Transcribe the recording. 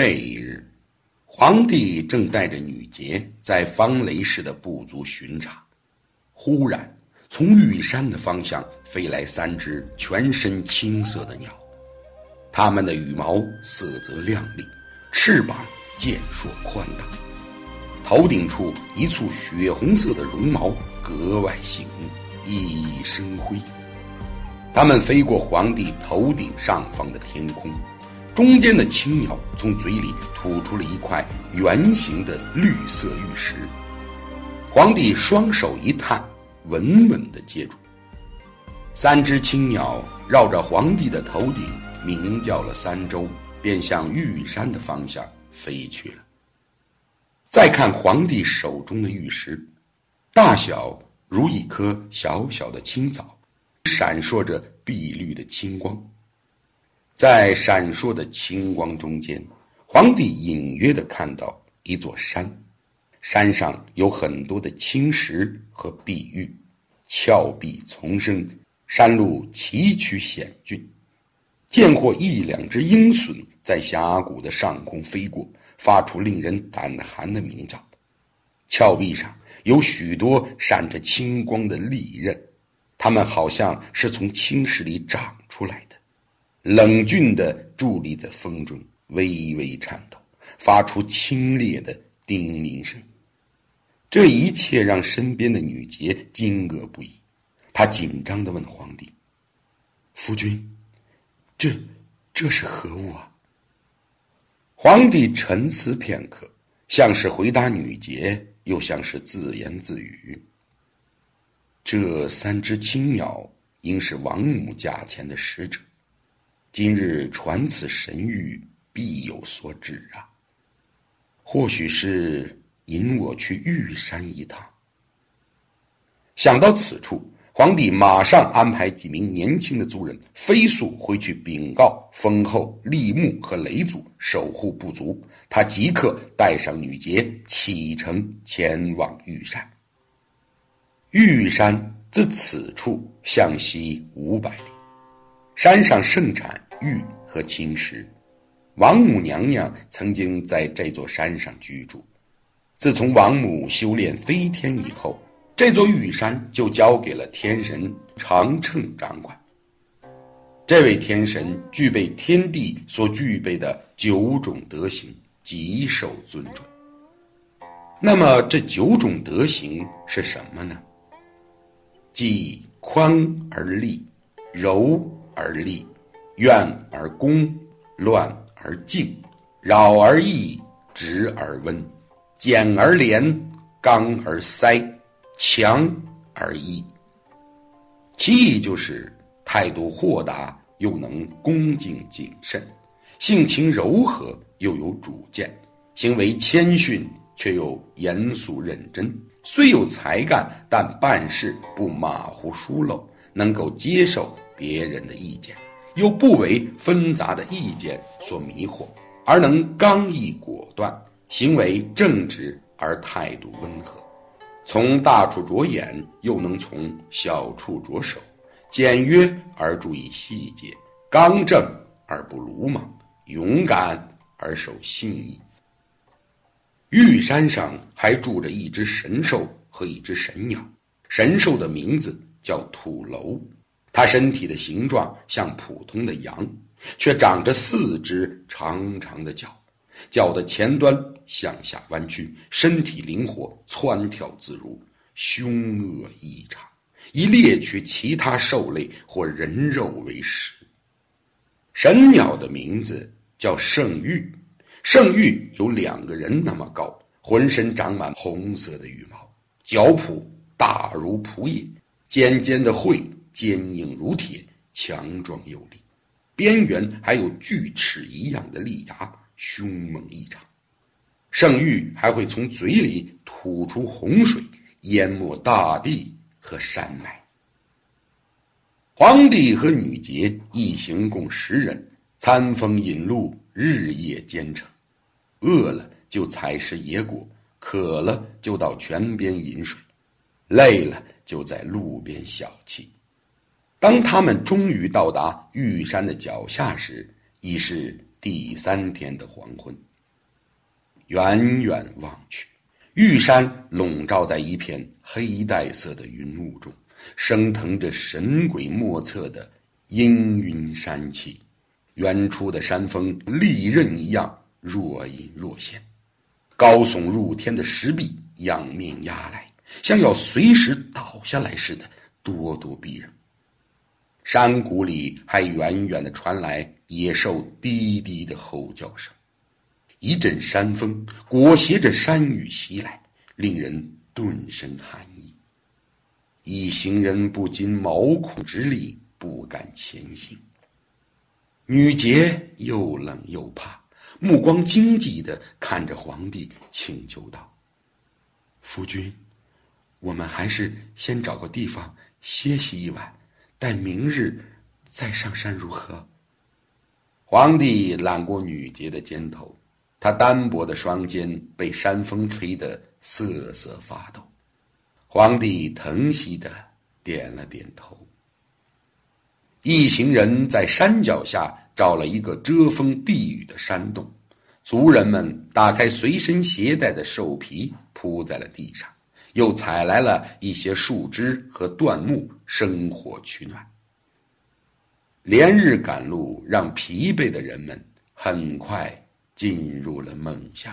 这一日，皇帝正带着女杰在方雷氏的部族巡查，忽然从玉山的方向飞来三只全身青色的鸟，它们的羽毛色泽亮丽，翅膀健硕宽大，头顶处一簇血红色的绒毛格外醒目，熠熠生辉。它们飞过皇帝头顶上方的天空。中间的青鸟从嘴里吐出了一块圆形的绿色玉石，皇帝双手一探，稳稳地接住。三只青鸟绕着皇帝的头顶鸣叫了三周，便向玉山的方向飞去了。再看皇帝手中的玉石，大小如一颗小小的青枣，闪烁着碧绿的青光。在闪烁的青光中间，皇帝隐约的看到一座山，山上有很多的青石和碧玉，峭壁丛生，山路崎岖险峻。见过一两只鹰隼在峡谷的上空飞过，发出令人胆寒的鸣叫。峭壁上有许多闪着青光的利刃，它们好像是从青石里长出来的。冷峻地伫立在风中，微微颤抖，发出清冽的叮咛声。这一切让身边的女杰惊愕不已。她紧张地问皇帝：“夫君，这这是何物啊？”皇帝沉思片刻，像是回答女杰，又像是自言自语：“这三只青鸟，应是王母驾前的使者。”今日传此神谕，必有所指啊！或许是引我去玉山一趟。想到此处，皇帝马上安排几名年轻的族人飞速回去禀告封后立木和雷祖守护部族。他即刻带上女杰启程前往玉山。玉山自此处向西五百，山上盛产。玉和青石，王母娘娘曾经在这座山上居住。自从王母修炼飞天以后，这座玉山就交给了天神长称掌管。这位天神具备天地所具备的九种德行，极受尊重。那么这九种德行是什么呢？即宽而立，柔而立。怨而恭，乱而静，扰而易，直而温，简而廉，刚而塞，强而毅。其意就是态度豁达又能恭敬谨慎，性情柔和又有主见，行为谦逊却又严肃认真。虽有才干，但办事不马虎疏漏，能够接受别人的意见。又不为纷杂的意见所迷惑，而能刚毅果断，行为正直而态度温和，从大处着眼，又能从小处着手，简约而注意细节，刚正而不鲁莽，勇敢而守信义。玉山上还住着一只神兽和一只神鸟，神兽的名字叫土楼。它身体的形状像普通的羊，却长着四只长长的脚，脚的前端向下弯曲，身体灵活，窜跳自如，凶恶异常，以猎取其他兽类或人肉为食。神鸟的名字叫圣玉，圣玉有两个人那么高，浑身长满红色的羽毛，脚蹼大如蒲叶，尖尖的喙。坚硬如铁，强壮有力，边缘还有锯齿一样的利牙，凶猛异常。圣域还会从嘴里吐出洪水，淹没大地和山脉。皇帝和女杰一行共十人，餐风饮露，日夜兼程。饿了就采食野果，渴了就到泉边饮水，累了就在路边小憩。当他们终于到达玉山的脚下时，已是第三天的黄昏。远远望去，玉山笼罩在一片黑带色的云雾中，升腾着神鬼莫测的阴云山气。远处的山峰利刃一样若隐若现，高耸入天的石壁仰面压来，像要随时倒下来似的，咄咄逼人。山谷里还远远地传来野兽低低的吼叫声，一阵山风裹挟着山雨袭来，令人顿生寒意。一行人不禁毛孔直立，不敢前行。女杰又冷又怕，目光惊悸地看着皇帝，请求道：“夫君，我们还是先找个地方歇息一晚。”待明日再上山如何？皇帝揽过女杰的肩头，她单薄的双肩被山风吹得瑟瑟发抖。皇帝疼惜的点了点头。一行人在山脚下找了一个遮风避雨的山洞，族人们打开随身携带的兽皮铺在了地上。又采来了一些树枝和断木，生火取暖。连日赶路让疲惫的人们很快进入了梦乡。